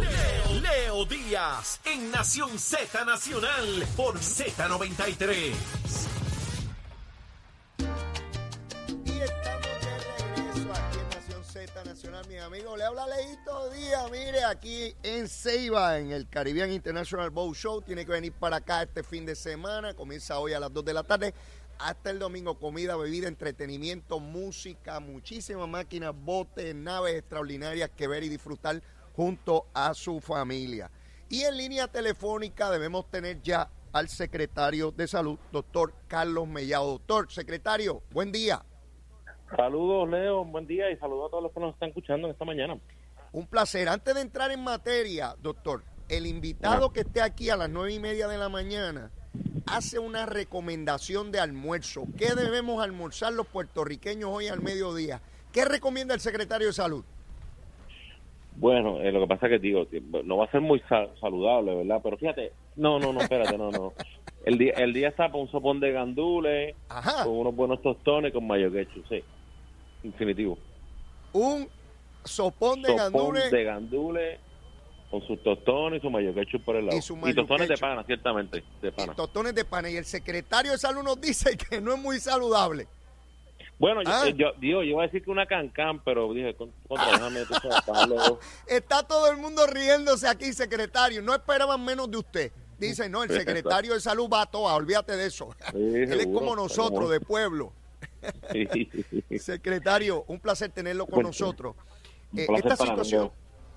Leo Díaz en Nación Z Nacional por Z93. Y estamos de regreso aquí en Nación Z Nacional, mi amigo. Le habla Leito Díaz, mire, aquí en Ceiba, en el Caribbean International Boat Show. Tiene que venir para acá este fin de semana. Comienza hoy a las 2 de la tarde. Hasta el domingo, comida, bebida, entretenimiento, música, muchísimas máquinas, botes, naves extraordinarias que ver y disfrutar junto a su familia. Y en línea telefónica debemos tener ya al secretario de Salud, doctor Carlos Mellado. Doctor, secretario, buen día. Saludos, Leo, buen día y saludos a todos los que nos están escuchando en esta mañana. Un placer. Antes de entrar en materia, doctor, el invitado que esté aquí a las nueve y media de la mañana hace una recomendación de almuerzo. ¿Qué debemos almorzar los puertorriqueños hoy al mediodía? ¿Qué recomienda el secretario de Salud? Bueno, eh, lo que pasa es que digo, no va a ser muy sa- saludable, ¿verdad? Pero fíjate, no, no, no, espérate, no, no. El día, el día está para un sopón de gandules, Ajá. con unos buenos tostones con mayo ketchup, sí. Infinitivo. Un sopón de Sopón gandules de gandules con sus tostones y su mayo ketchup por el lado. Y su tostones de pana, ciertamente, de y pana. tostones de pan. Y el secretario de Salud nos dice que no es muy saludable. Bueno, yo- Ah. yo, digo, yo iba a decir que una cancán, pero dije, con- contra, déjame. Está todo el mundo riéndose aquí, secretario. No esperaban menos de usted. Dice, no, el secretario de Salud va a toda, olvídate de eso. Sí, Él es como nosotros, de pueblo. Sí. Secretario, un placer tenerlo con nosotros. Eh, esta situación,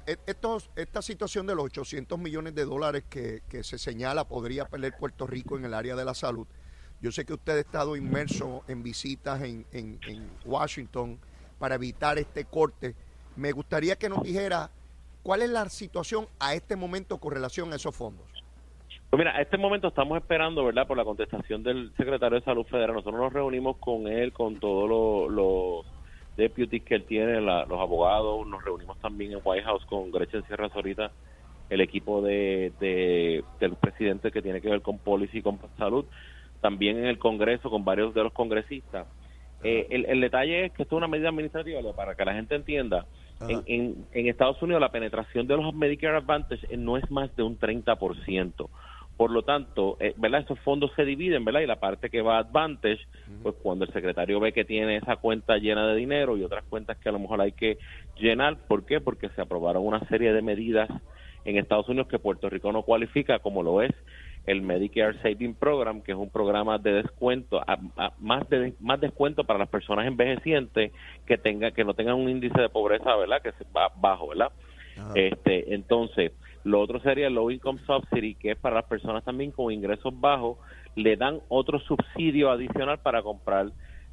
eh, estos- esta situación de los 800 millones de dólares que, que se señala podría perder Puerto Rico en el área de la salud. Yo sé que usted ha estado inmerso en visitas en, en- Washington para evitar este corte. Me gustaría que nos dijera cuál es la situación a este momento con relación a esos fondos. Pues mira, a este momento estamos esperando, ¿verdad?, por la contestación del secretario de Salud Federal. Nosotros nos reunimos con él, con todos los, deputies que él tiene, los abogados. Nos reunimos también en White House con Gretchen Sierra Zorita, el equipo de, de- del presidente que tiene que ver con policy y con salud. También en el Congreso con varios de los congresistas. Eh, el, el detalle es que esto es una medida administrativa, para que la gente entienda. En, en, en Estados Unidos la penetración de los Medicare Advantage eh, no es más de un 30%. Por lo tanto, eh, ¿verdad? Esos fondos se dividen, ¿verdad? Y la parte que va a Advantage, pues cuando el secretario ve que tiene esa cuenta llena de dinero y otras cuentas que a lo mejor hay que llenar, ¿por qué? Porque se aprobaron una serie de medidas en Estados Unidos que Puerto Rico no cualifica, como lo es el Medicare Saving Program, que es un programa de descuento, a- a- más de más descuento para las personas envejecientes que tenga que no tengan un índice de pobreza, ¿verdad? Que se va bajo, ¿verdad? Este, entonces, lo otro sería el Low Income Subsidy, que es para las personas también con ingresos bajos, le dan otro subsidio adicional para comprar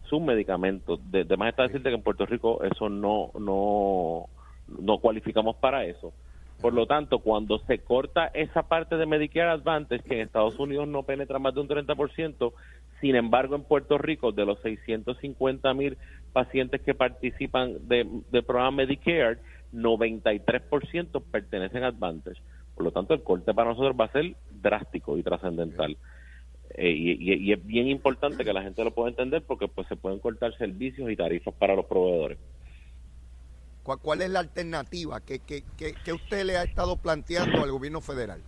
sus medicamentos. De, de más está decirte que en Puerto Rico eso no, no, no cualificamos para eso. Por lo tanto, cuando se corta esa parte de Medicare Advantage, que en Estados Unidos no penetra más de un 30%, sin embargo, en Puerto Rico, de los 650 mil pacientes que participan de- del programa Medicare, 93% pertenecen a Advantage. Por lo tanto, el corte para nosotros va a ser drástico y trascendental. Eh, y, y- y es bien importante que la gente lo pueda entender porque pues se pueden cortar servicios y tarifas para los proveedores. ¿Cuál, cuál es la alternativa que, que, que, que usted le ha estado planteando al gobierno federal?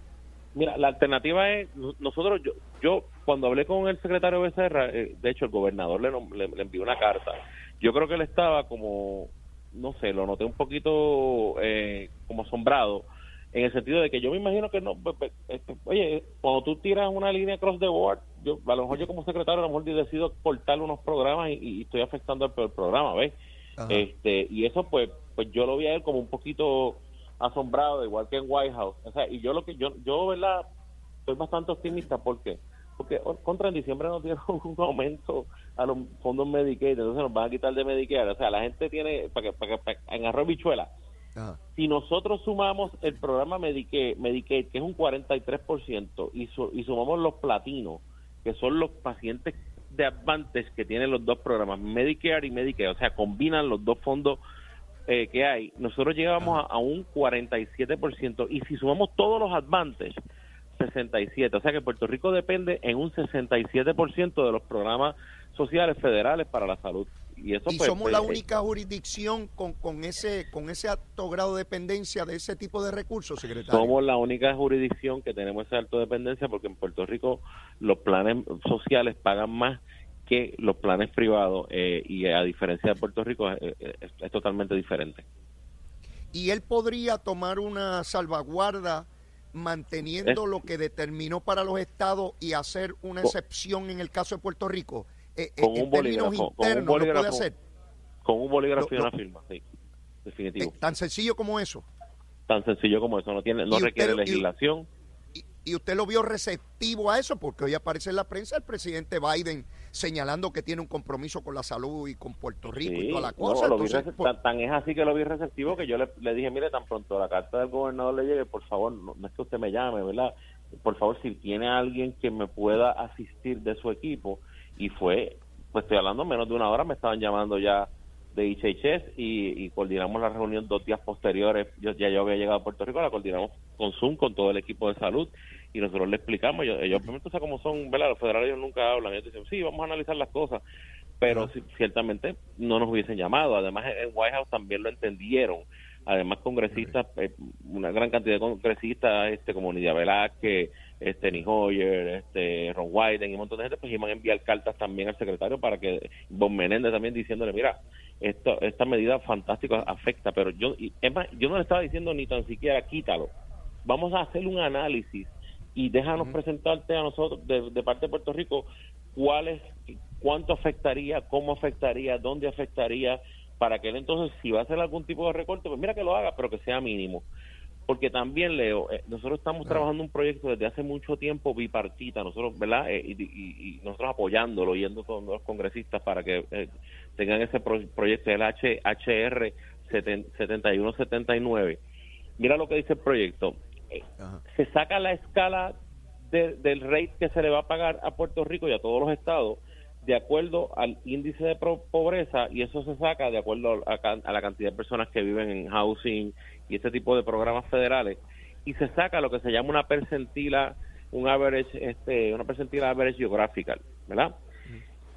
Mira, la alternativa es, no- nosotros, yo, yo cuando hablé con el secretario Becerra, eh, de hecho el gobernador le, le, le envió una carta, yo creo que él estaba como, no sé, lo noté un poquito eh, como asombrado, en el sentido de que yo me imagino que no, este, oye, cuando tú tiras una línea cross the board, yo, a lo mejor yo como secretario a lo mejor decido cortar unos programas y, y estoy afectando al, al programa, ¿ves? Ajá. este y eso pues pues yo lo vi a él como un poquito asombrado igual que en White House o sea y yo lo que yo yo verdad estoy bastante optimista ¿por qué? porque oh, contra en diciembre nos dieron un aumento a los fondos Medicaid entonces nos van a quitar de Medicare o sea la gente tiene para que, para que para- en arroz bichuela Ajá. si nosotros sumamos el programa Medicaid, Medicaid que es un 43%, y, su- y sumamos los platinos, que son los pacientes de Advantage que tienen los dos programas, Medicare y Medicaid, o sea, combinan los dos fondos eh, que hay, nosotros llegamos a, a un 47%, y si sumamos todos los Advantage, 67, o sea que Puerto Rico depende en un 67% de los programas sociales federales para la salud. y eso y pues, somos pues, la eh, única jurisdicción con, con ese con ese alto grado de dependencia de ese tipo de recursos, secretario. Somos la única jurisdicción que tenemos esa alta dependencia porque en Puerto Rico los planes sociales pagan más que los planes privados eh, y a diferencia de Puerto Rico eh, eh, es, es totalmente diferente. y él podría tomar una salvaguarda manteniendo Es- lo que determinó para los estados y hacer una excepción en el caso de Puerto Rico. Eh, Con en un términos bolígrafo, con un internos, ¿lo puede bolígrafo. hacer? Con un bolígrafo y una firma, sí, definitivo. Tan sencillo como eso. Tan sencillo como eso, no tiene, no usted requiere legislación. Y, y usted lo vio receptivo a eso, porque hoy aparece en la prensa el presidente Biden señalando que tiene un compromiso con la salud y con Puerto Rico y Sí, toda la no, cosa. lo vi Entonces, tan, tan es así que lo vi receptivo que yo le, le dije, mire, tan pronto la carta del gobernador le llegue, por favor, no, no es que usted me llame, ¿verdad? Por favor, si tiene alguien que me pueda asistir de su equipo, y fue, pues estoy hablando menos de una hora, me estaban llamando ya de HHS y, y coordinamos la reunión dos días posteriores, yo ya yo había llegado a Puerto Rico, la coordinamos con Zoom, con todo el equipo de salud, y nosotros le explicamos, ellos, ellos obviamente, o sea, como son, ¿verdad? Los federales ellos nunca hablan, ellos dicen, sí, vamos a analizar las cosas, pero ciertamente no nos hubiesen llamado. Además, en White House también lo entendieron. Además, congresistas, eh, una gran cantidad de congresistas, este, como Nidia Velázquez, este, Hoyer, este, Ron Wyden y un montón de gente, pues iban a enviar cartas también al secretario para que, Bon Menéndez también diciéndole, mira, esto, esta medida fantástica afecta, pero yo, y, es más, yo no le estaba diciendo ni tan siquiera quítalo. Vamos a hacer un análisis y déjanos presentarte a nosotros de, de parte de Puerto Rico cuál es, cuánto afectaría, cómo afectaría, dónde afectaría, para que él entonces, si va a hacer algún tipo de recorte, pues mira que lo haga, pero que sea mínimo. Porque también, Leo, eh, nosotros estamos trabajando un proyecto desde hace mucho tiempo bipartita, nosotros, ¿verdad? Eh, y, y- y nosotros apoyándolo, yendo con los congresistas para que eh, tengan ese pro- proyecto, el H, HR 7179. Mira lo que dice el proyecto. Ajá. se saca la escala de- del rate que se le va a pagar a Puerto Rico y a todos los estados de acuerdo al índice de pobreza y eso se saca de acuerdo a, la cantidad de personas que viven en housing y este tipo de programas federales y se saca lo que se llama una percentila un average este una percentila average geographical ¿verdad?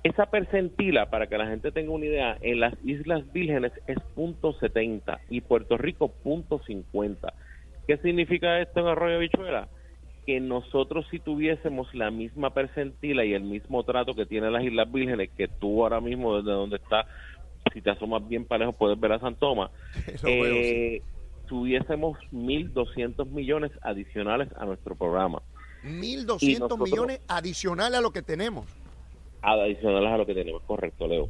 Esa percentila, para que la gente tenga una idea, en las Islas Vírgenes es punto .70 y Puerto Rico punto .50. ¿Qué significa esto en Arroyo Bichuela? Que nosotros si tuviésemos la misma percentila y el mismo trato que tienen las Islas Vírgenes, que tú ahora mismo desde donde está, si te asomas bien para lejos puedes ver a San Tomás, sí. eh, tuviésemos 1.200 millones adicionales a nuestro programa. 1.200 y nosotros- millones adicionales a lo que tenemos. adicionales a lo que tenemos, correcto, Leo.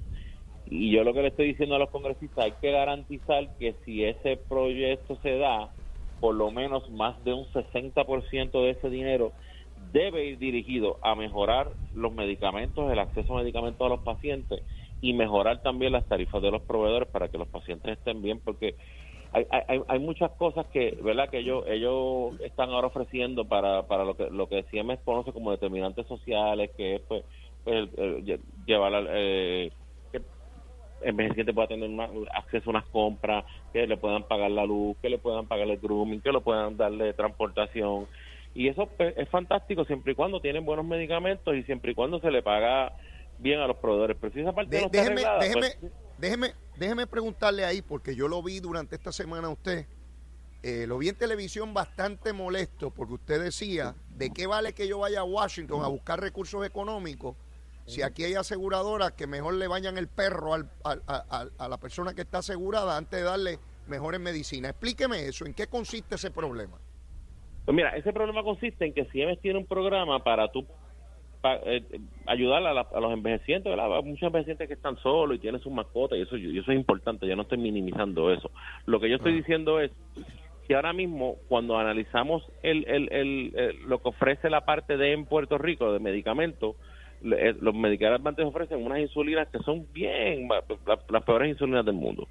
Y yo lo que le estoy diciendo a los congresistas, hay que garantizar que si ese proyecto se da, por lo menos más de un 60% de ese dinero debe ir dirigido a mejorar los medicamentos, el acceso a medicamentos a los pacientes y mejorar también las tarifas de los proveedores para que los pacientes estén bien, porque hay, hay, hay muchas cosas que, ¿verdad? Que ellos, ellos están ahora ofreciendo para, para lo que lo que CMS conoce como determinantes sociales, que es pues, el- el lle- llevar al, eh, envejeciente pueda tener una- acceso a unas compras, que le puedan pagar la luz, que le puedan pagar el grooming, que le puedan darle transportación. Y eso pues, es fantástico siempre y cuando tienen buenos medicamentos y siempre y cuando se le paga bien a los proveedores. Pero si esa parte De- no déjeme, arreglada, déjeme, pues, déjeme, déjeme preguntarle ahí, porque yo lo vi durante esta semana a usted. eh, lo vi en televisión bastante molesto, porque usted decía, ¿de qué vale que yo vaya a Washington a buscar recursos económicos si aquí hay aseguradoras que mejor le bañan el perro al- al- a, la persona que está asegurada antes de darle mejores medicinas? Explíqueme eso, ¿en qué consiste ese problema? Pues mira, ese problema consiste en que CIEMES tiene un programa para tú eh, ayudar a, la- a los envejecientes, ¿verdad? Muchos envejecientes que están solos y tienen sus mascotas y eso, y eso es importante, yo no estoy minimizando eso. Lo que yo estoy Ah. diciendo es que ahora mismo cuando analizamos el, el, el- lo que ofrece la parte de en Puerto Rico de medicamentos, los Medicare Advantage ofrecen unas insulinas que son bien, las peores insulinas del mundo.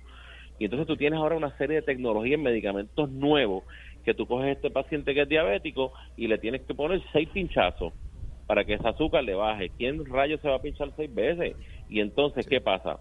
Y entonces tú tienes ahora una serie de tecnologías en medicamentos nuevos que tú coges a este paciente que es diabético y le tienes que poner seis pinchazos para que ese azúcar le baje. ¿Quién rayos se va a pinchar seis veces? Y entonces, ¿qué pasa?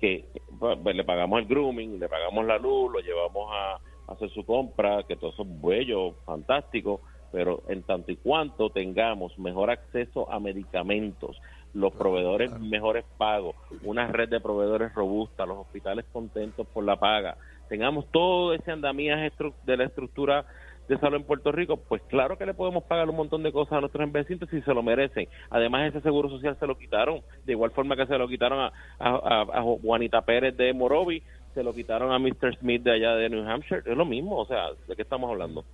Que pues, le pagamos el grooming, le pagamos la luz, lo llevamos a, a hacer su compra, que todo eso es bello, fantástico, pero en tanto y cuanto tengamos mejor acceso a medicamentos, los proveedores mejores pagos, una red de proveedores robusta, los hospitales contentos por la paga, tengamos todo ese andamiaje de la estructura de salud en Puerto Rico, pues claro que le podemos pagar un montón de cosas a nuestros inversionistas si se lo merecen. Además, ese seguro social se lo quitaron, de igual forma que se lo quitaron a, a, Juanita Pérez de Morovi, se lo quitaron a Mr. Smith de allá de New Hampshire. Es lo mismo, o sea, ¿de qué estamos hablando?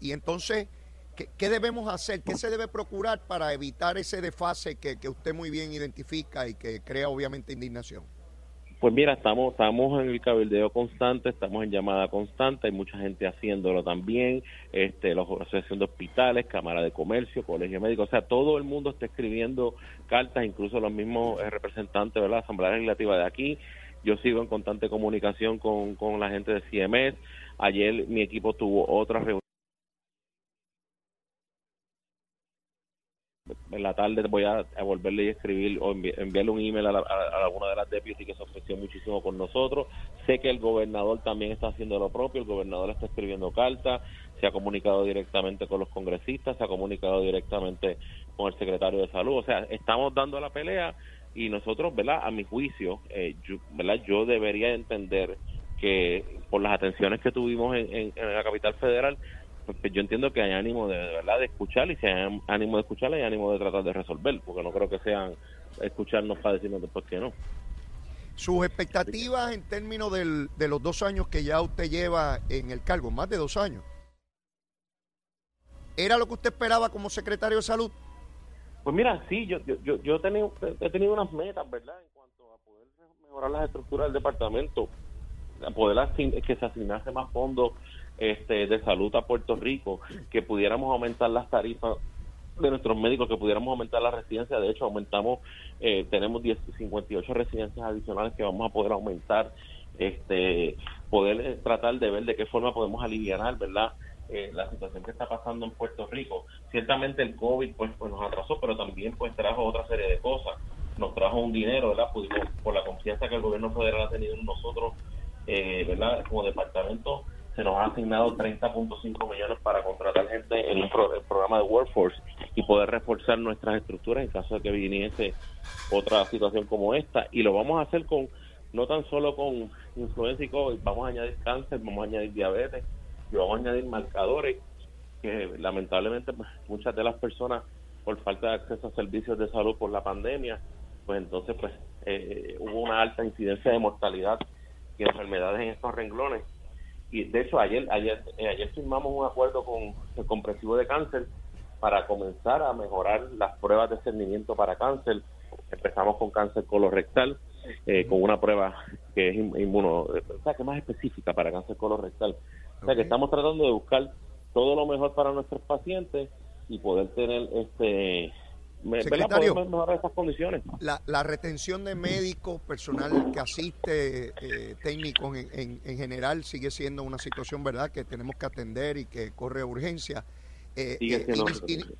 Y, entonces, ¿qué, debemos hacer? ¿Qué se debe procurar para evitar ese desfase que, que usted muy bien identifica y que crea obviamente indignación? Pues mira, estamos, estamos en el cabildeo constante, estamos en llamada constante, hay mucha gente haciéndolo también, este, la Asociación de Hospitales, Cámara de Comercio, Colegio Médico, o sea, todo el mundo está escribiendo cartas, incluso los mismos eh, representantes de la Asamblea Legislativa de aquí. Yo sigo en constante comunicación con, con la gente de CMS. Ayer mi equipo tuvo otra reunión en la tarde voy a, volverle a escribir o enviarle un email a, alguna de las deputies que se ofreció muchísimo con nosotros. Sé que el gobernador también está haciendo lo propio, el gobernador está escribiendo cartas, se ha comunicado directamente con los congresistas, se ha comunicado directamente con el secretario de salud. O sea, estamos dando la pelea y nosotros, ¿verdad? A mi juicio, eh, yo, debería entender que por las atenciones que tuvimos en la capital federal, yo entiendo que hay ánimo de, verdad de escuchar y si hay ánimo de escuchar hay ánimo de tratar de resolver, porque no creo que sean escucharnos para decirnos después que no. Sus expectativas en términos del, de los dos años que ya usted lleva en el cargo, más de dos años, ¿era lo que usted esperaba como secretario de salud? Pues mira, sí, yo, yo, yo, he, tenido, he tenido unas metas, ¿verdad? En cuanto a poder mejorar las estructuras del departamento, a poder que se asignase más fondos este, de salud a Puerto Rico, que pudiéramos aumentar las tarifas de nuestros médicos, que pudiéramos aumentar la residencia. De hecho, aumentamos, eh, tenemos 10, 58 residencias adicionales que vamos a poder aumentar, este, poder eh, tratar de ver de qué forma podemos aliviar, ¿verdad? Eh, la situación que está pasando en Puerto Rico. Ciertamente el COVID pues, pues nos atrasó, pero también pues trajo otra serie de cosas. Nos trajo un dinero, ¿verdad? Pudimos, por la confianza que el gobierno federal ha tenido en nosotros, eh, ¿verdad? Como departamento, se nos ha asignado 30.5 millones para contratar gente en el, programa de Workforce y poder reforzar nuestras estructuras en caso de que viniese otra situación como esta. Y lo vamos a hacer con no tan solo con influencia y COVID, vamos a añadir cáncer, vamos a añadir diabetes y vamos a añadir marcadores que lamentablemente pues, muchas de las personas por falta de acceso a servicios de salud por la pandemia, pues entonces pues eh, hubo una alta incidencia de mortalidad y enfermedades en estos renglones y de hecho ayer ayer eh, ayer firmamos un acuerdo con el comprensivo de cáncer para comenzar a mejorar las pruebas de cernimiento para cáncer. Empezamos con cáncer colorectal eh, con una prueba que es inmuno o sea que es más específica para cáncer colorectal. O sea que estamos tratando de buscar todo lo mejor para nuestros pacientes y poder tener este Secretario, mejorar esas condiciones. La, la, retención de médicos, personal que asiste, eh, técnicos en, en, general, sigue siendo una situación, ¿verdad?, que tenemos que atender y que corre urgencia. Eh, eh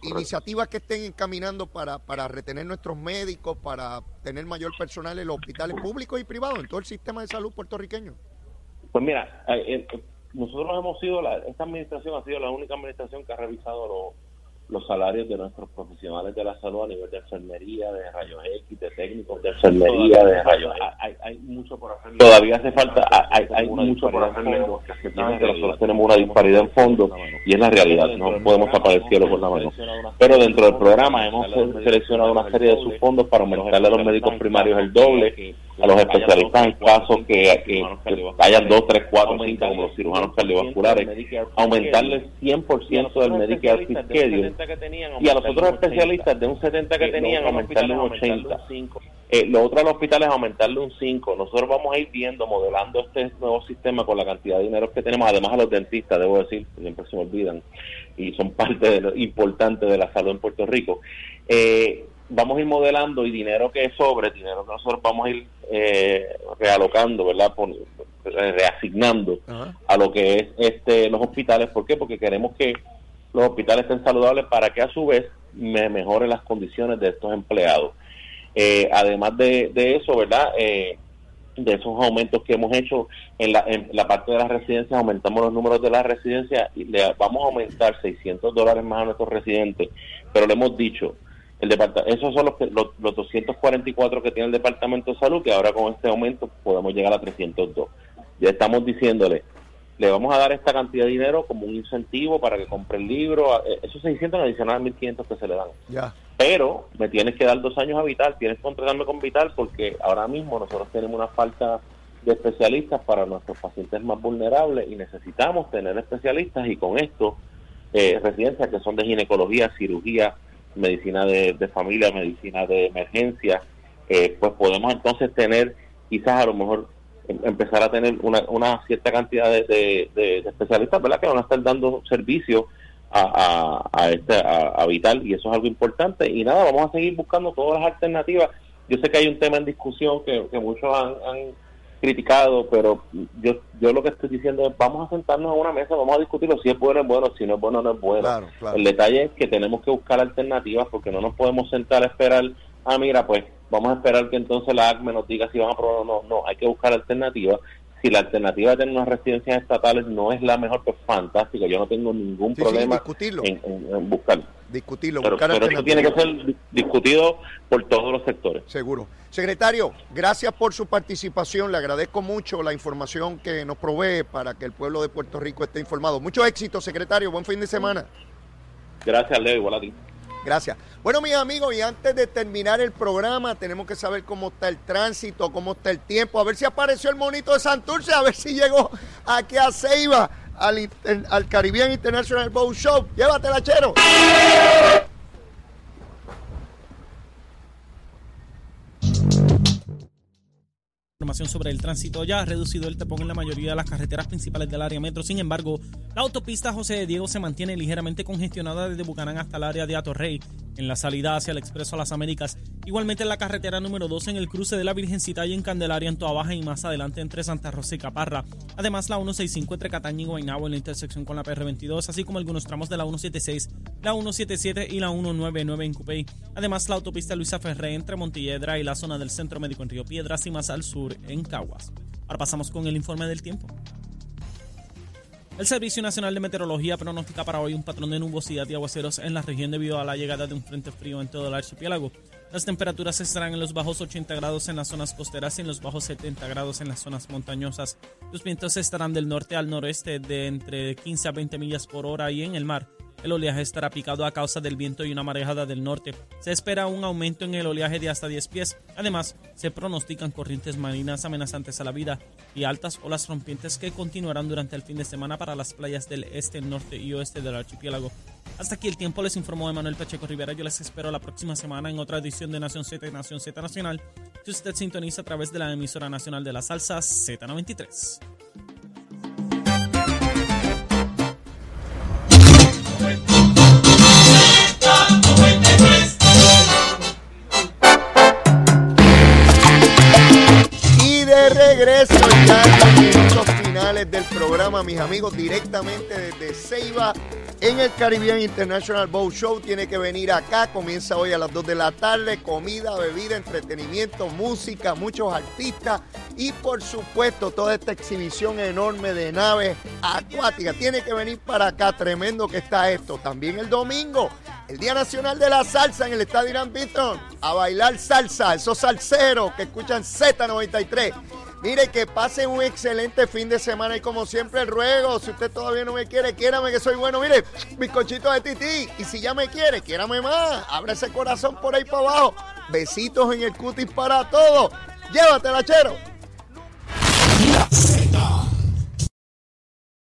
iniciativas que estén encaminando para, para retener nuestros médicos, para tener mayor personal en los hospitales públicos y privados, en todo el sistema de salud puertorriqueño. Pues mira, nosotros hemos sido, la, esta administración ha sido la única administración que ha revisado los los salarios de nuestros profesionales de la salud a nivel de enfermería, de rayos X, de técnicos de enfermería, de rayos X. Hay, hay mucho por hacer. Todavía hace falta, hay, hay mucho por hacer. Nosotros tenemos una disparidad en fondo y es la realidad, no podemos tapar el cielo por la mano. Pero dentro del programa hemos seleccionado una serie de subfondos para aumentarle a los médicos primarios el doble, a los especialistas en casos que, que, hayan dos, tres, cuatro, cinco, como los cirujanos cardiovasculares, aumentarle el 100% del Medicare Schedule y a los otros especialistas de un 70 que tenían aumentarle un 80. Eh, lo otro a los hospitales aumentarle un 5. Nosotros vamos a ir viendo, modelando este nuevo sistema con la cantidad de dinero que tenemos, además a los dentistas, debo decir, siempre se me olvidan, y son parte de lo importante de la salud en Puerto Rico. Eh, vamos a ir modelando y dinero que sobre, dinero que nosotros vamos a ir eh, realocando, ¿verdad? reasignando a lo que es este los hospitales. ¿Por qué? Porque queremos que los hospitales estén saludables para que a su vez me mejoren las condiciones de estos empleados. Eh, además de, eso, ¿verdad? Eh, de esos aumentos que hemos hecho en la, en la parte de las residencias, aumentamos los números de las residencias y le vamos a aumentar 600 dólares más a nuestros residentes, pero le hemos dicho, El esos son los, los, los 244 que tiene el Departamento de Salud, que ahora con este aumento podemos llegar a 302. Ya estamos diciéndole, le vamos a dar esta cantidad de dinero como un incentivo para que compre el libro, eh, esos 600 adicional a 1500 que se le dan. Ya. Pero me tienes que dar dos años a Vital, tienes que contratarme con Vital porque ahora mismo nosotros tenemos una falta de especialistas para nuestros pacientes más vulnerables y necesitamos tener especialistas y con esto eh, residencias que son de ginecología, cirugía, medicina de, familia, medicina de emergencia, eh, pues podemos entonces tener quizás a lo mejor em, empezar a tener una, una cierta cantidad de, especialistas, ¿verdad? Que van a estar dando servicio a, a, este, a, Vital y eso es algo importante. Y nada, vamos a seguir buscando todas las alternativas. Yo sé que hay un tema en discusión que, muchos han, criticado, pero yo yo lo que estoy diciendo es vamos a sentarnos a una mesa, vamos a discutirlo, si es bueno es bueno, si no es bueno no es bueno. El detalle es que tenemos que buscar alternativas porque no nos podemos sentar a esperar, ah mira pues vamos a esperar que entonces la ACME nos diga si van a aprobar o no, no, hay que buscar alternativas si la alternativa de tener unas residencias estatales no es la mejor, pues fantástico. Yo no tengo ningún problema en, en, buscarlo. Discutirlo, pero, pero esto tiene que ser discutido por todos los sectores. Seguro. Secretario, gracias por su participación. Le agradezco mucho la información que nos provee para que el pueblo de Puerto Rico esté informado. Mucho éxito, secretario. Buen fin de semana. Gracias, Leo. Igual a ti. Gracias. Bueno, mis amigos, y antes de terminar el programa, tenemos que saber cómo está el tránsito, cómo está el tiempo, a ver si apareció el monito de Santurce, a ver si llegó aquí a Ceiba, al, al Caribbean International Boat Show. Llévatela, chero. Información sobre el tránsito ya ha reducido el tapón en la mayoría de las carreteras principales del área metro. Sin embargo, la autopista José de Diego se mantiene ligeramente congestionada desde Bucanán hasta el área de Atorrey en la salida hacia el Expreso a las Américas. Igualmente en la carretera número 2 en el cruce de la Virgencita y en Candelaria en Toa Baja y más adelante entre Santa Rosa y Caparra. Además la 165 entre Cataña y Guaynabo en la intersección con la PR22, así como algunos tramos de la 176, la 177 y la 199 en Cupey. Además la autopista Luisa Ferré entre Montilledra y la zona del Centro Médico en Río Piedras y más al sur en Caguas. Ahora pasamos con el informe del tiempo. El Servicio Nacional de Meteorología pronostica para hoy un patrón de nubosidad y aguaceros en la región debido a la llegada de un frente frío en todo el archipiélago. Las temperaturas estarán en los bajos 80 grados en las zonas costeras y en los bajos 70 grados en las zonas montañosas. Los vientos estarán del norte al noreste de entre 15 a 20 millas por hora y en el mar el oleaje estará picado a causa del viento y una marejada del norte. Se espera un aumento en el oleaje de hasta 10 pies. Además, se pronostican corrientes marinas amenazantes a la vida y altas olas rompientes que continuarán durante el fin de semana para las playas del este, norte y oeste del archipiélago. Hasta aquí el tiempo, les informó Emanuel Pacheco Rivera. Yo les espero la próxima semana en otra edición de Nación Z Nación Z Nacional, que usted sintoniza a través de la emisora nacional de la salsa Z93. Programa, mis amigos, directamente desde Ceiba en el Caribbean International Boat Show. Tiene que venir acá, comienza hoy a las 2 de la tarde, comida, bebida, entretenimiento, música, muchos artistas y por supuesto toda esta exhibición enorme de naves acuáticas. Tiene que venir para acá, tremendo que está esto. También el domingo, el Día Nacional de la Salsa en el Estadio Irán Beaton, a bailar salsa, esos salseros que escuchan Z93. Mire, que pasen un excelente fin de semana y como siempre ruego, si usted todavía no me quiere, quiérame que soy bueno. Mire, bizcochito de tití. Y si ya me quiere, quiérame más. Abre ese corazón por ahí para abajo. Besitos en el cutis para todos. Llévatela, chero.